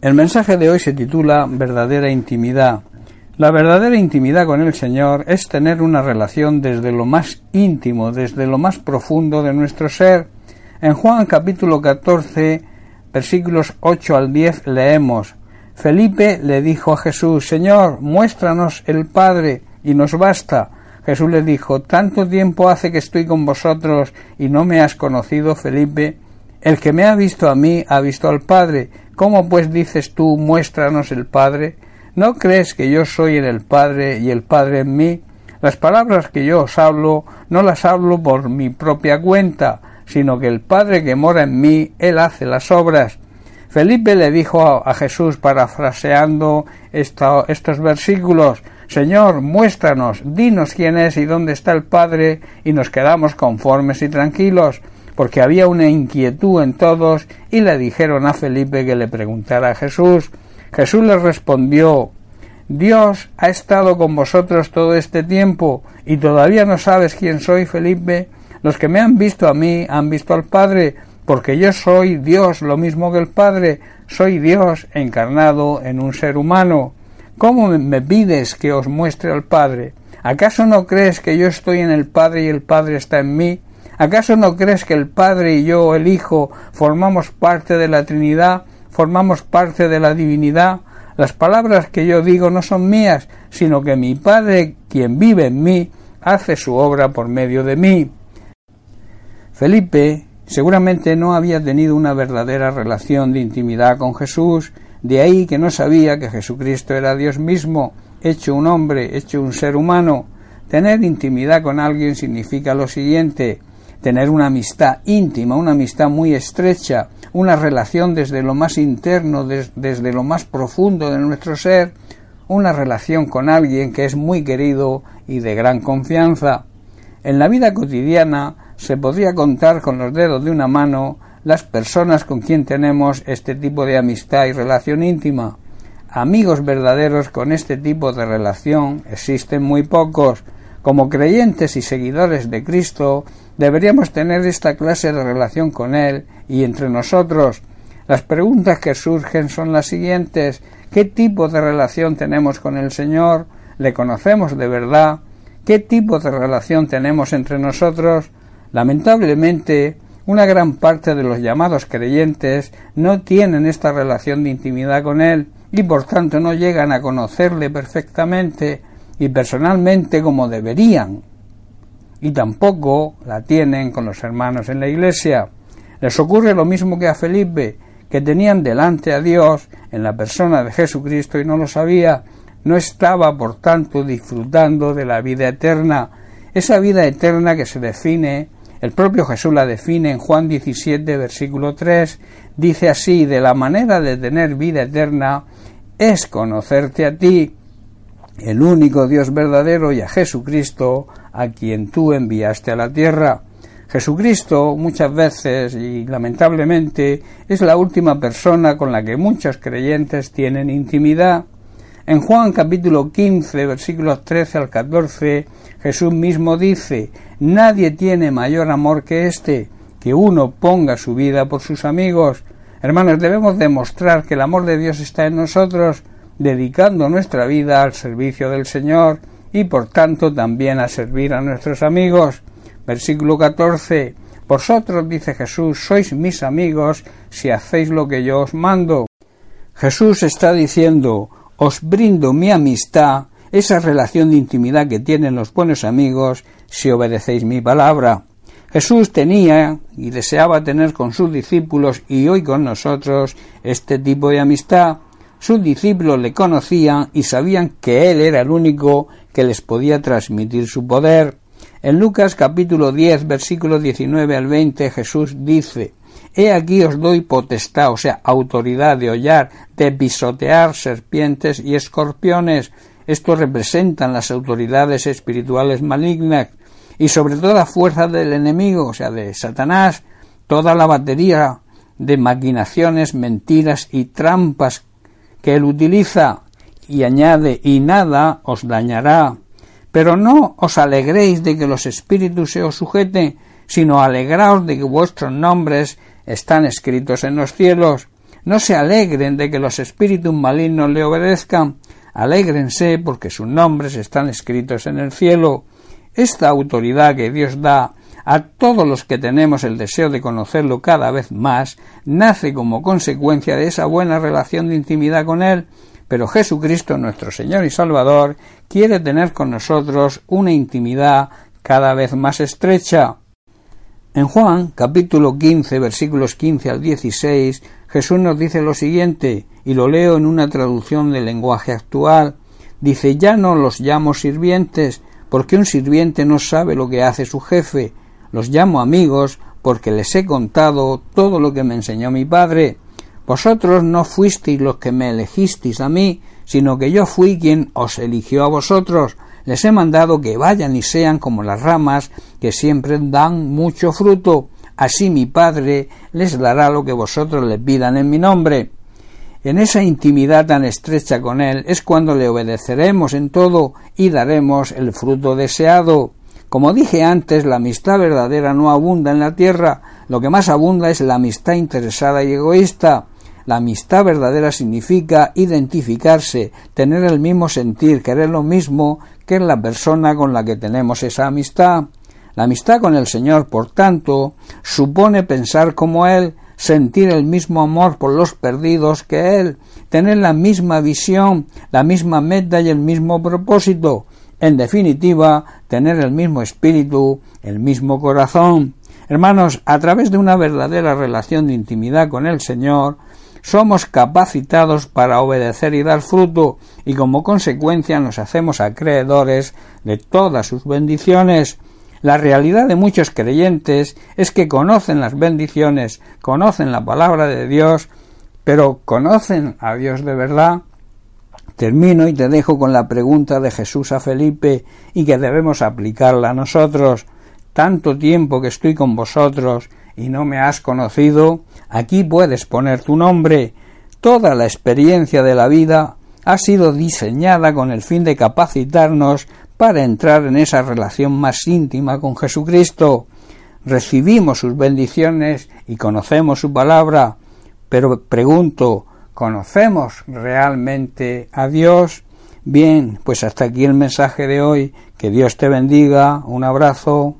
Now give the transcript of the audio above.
El mensaje de hoy se titula Verdadera intimidad. La verdadera intimidad con el Señor es tener una relación desde lo más íntimo, desde lo más profundo de nuestro ser. En Juan capítulo 14, versículos 8 al 10 leemos Felipe le dijo a Jesús Señor, muéstranos el Padre y nos basta. Jesús le dijo Tanto tiempo hace que estoy con vosotros y no me has conocido, Felipe. El que me ha visto a mí ha visto al Padre. ¿Cómo pues dices tú, muéstranos el Padre? ¿No crees que yo soy en el Padre y el Padre en mí? Las palabras que yo os hablo no las hablo por mi propia cuenta, sino que el Padre que mora en mí, Él hace las obras. Felipe le dijo a, Jesús, parafraseando estos versículos, Señor, muéstranos, dinos quién es y dónde está el Padre, y nos quedamos conformes y tranquilos porque había una inquietud en todos y le dijeron a Felipe que le preguntara a Jesús. Jesús les respondió Dios ha estado con vosotros todo este tiempo y todavía no sabes quién soy, Felipe. Los que me han visto a mí han visto al Padre, porque yo soy Dios lo mismo que el Padre, soy Dios encarnado en un ser humano. ¿Cómo me pides que os muestre al Padre? ¿Acaso no crees que yo estoy en el Padre y el Padre está en mí? ¿Acaso no crees que el Padre y yo, el Hijo, formamos parte de la Trinidad, formamos parte de la divinidad? Las palabras que yo digo no son mías, sino que mi Padre, quien vive en mí, hace su obra por medio de mí. Felipe seguramente no había tenido una verdadera relación de intimidad con Jesús, de ahí que no sabía que Jesucristo era Dios mismo, hecho un hombre, hecho un ser humano. Tener intimidad con alguien significa lo siguiente tener una amistad íntima, una amistad muy estrecha, una relación desde lo más interno, desde lo más profundo de nuestro ser, una relación con alguien que es muy querido y de gran confianza. En la vida cotidiana se podría contar con los dedos de una mano las personas con quien tenemos este tipo de amistad y relación íntima. Amigos verdaderos con este tipo de relación existen muy pocos. Como creyentes y seguidores de Cristo, Deberíamos tener esta clase de relación con Él y entre nosotros. Las preguntas que surgen son las siguientes. ¿Qué tipo de relación tenemos con el Señor? ¿Le conocemos de verdad? ¿Qué tipo de relación tenemos entre nosotros? Lamentablemente, una gran parte de los llamados creyentes no tienen esta relación de intimidad con Él y por tanto no llegan a conocerle perfectamente y personalmente como deberían y tampoco la tienen con los hermanos en la iglesia. Les ocurre lo mismo que a Felipe, que tenían delante a Dios en la persona de Jesucristo y no lo sabía, no estaba por tanto disfrutando de la vida eterna, esa vida eterna que se define, el propio Jesús la define en Juan 17, versículo 3, dice así, de la manera de tener vida eterna es conocerte a ti, el único Dios verdadero y a Jesucristo, a quien tú enviaste a la tierra. Jesucristo muchas veces y lamentablemente es la última persona con la que muchos creyentes tienen intimidad. En Juan capítulo 15 versículos 13 al 14 Jesús mismo dice Nadie tiene mayor amor que este, que uno ponga su vida por sus amigos. Hermanos, debemos demostrar que el amor de Dios está en nosotros, dedicando nuestra vida al servicio del Señor y por tanto también a servir a nuestros amigos. Versículo 14. Vosotros, dice Jesús, sois mis amigos si hacéis lo que yo os mando. Jesús está diciendo, os brindo mi amistad, esa relación de intimidad que tienen los buenos amigos si obedecéis mi palabra. Jesús tenía y deseaba tener con sus discípulos y hoy con nosotros este tipo de amistad. Sus discípulos le conocían y sabían que Él era el único que les podía transmitir su poder. En Lucas capítulo 10 versículo 19 al 20 Jesús dice He aquí os doy potestad, o sea, autoridad de hollar, de pisotear serpientes y escorpiones. Esto representan las autoridades espirituales malignas y sobre toda fuerza del enemigo, o sea, de Satanás, toda la batería de maquinaciones, mentiras y trampas que él utiliza y añade y nada os dañará. Pero no os alegréis de que los espíritus se os sujeten, sino alegraos de que vuestros nombres están escritos en los cielos. No se alegren de que los espíritus malignos le obedezcan, alégrense porque sus nombres están escritos en el cielo. Esta autoridad que Dios da a todos los que tenemos el deseo de conocerlo cada vez más, nace como consecuencia de esa buena relación de intimidad con Él, pero Jesucristo, nuestro Señor y Salvador, quiere tener con nosotros una intimidad cada vez más estrecha. En Juan capítulo 15 versículos 15 al 16 Jesús nos dice lo siguiente, y lo leo en una traducción del lenguaje actual. Dice, ya no los llamo sirvientes, porque un sirviente no sabe lo que hace su jefe, los llamo amigos porque les he contado todo lo que me enseñó mi Padre. Vosotros no fuisteis los que me elegisteis a mí, sino que yo fui quien os eligió a vosotros. Les he mandado que vayan y sean como las ramas que siempre dan mucho fruto. Así mi Padre les dará lo que vosotros le pidan en mi nombre. En esa intimidad tan estrecha con Él es cuando le obedeceremos en todo y daremos el fruto deseado. Como dije antes, la amistad verdadera no abunda en la tierra, lo que más abunda es la amistad interesada y egoísta. La amistad verdadera significa identificarse, tener el mismo sentir, querer lo mismo que la persona con la que tenemos esa amistad. La amistad con el Señor, por tanto, supone pensar como Él, sentir el mismo amor por los perdidos que Él, tener la misma visión, la misma meta y el mismo propósito, en definitiva, tener el mismo espíritu, el mismo corazón. Hermanos, a través de una verdadera relación de intimidad con el Señor, somos capacitados para obedecer y dar fruto, y como consecuencia nos hacemos acreedores de todas sus bendiciones. La realidad de muchos creyentes es que conocen las bendiciones, conocen la palabra de Dios, pero ¿conocen a Dios de verdad? Termino y te dejo con la pregunta de Jesús a Felipe y que debemos aplicarla a nosotros. Tanto tiempo que estoy con vosotros y no me has conocido, aquí puedes poner tu nombre. Toda la experiencia de la vida ha sido diseñada con el fin de capacitarnos para entrar en esa relación más íntima con Jesucristo. Recibimos sus bendiciones y conocemos su palabra, pero pregunto, ¿Conocemos realmente a Dios? Bien, pues hasta aquí el mensaje de hoy. Que Dios te bendiga. Un abrazo.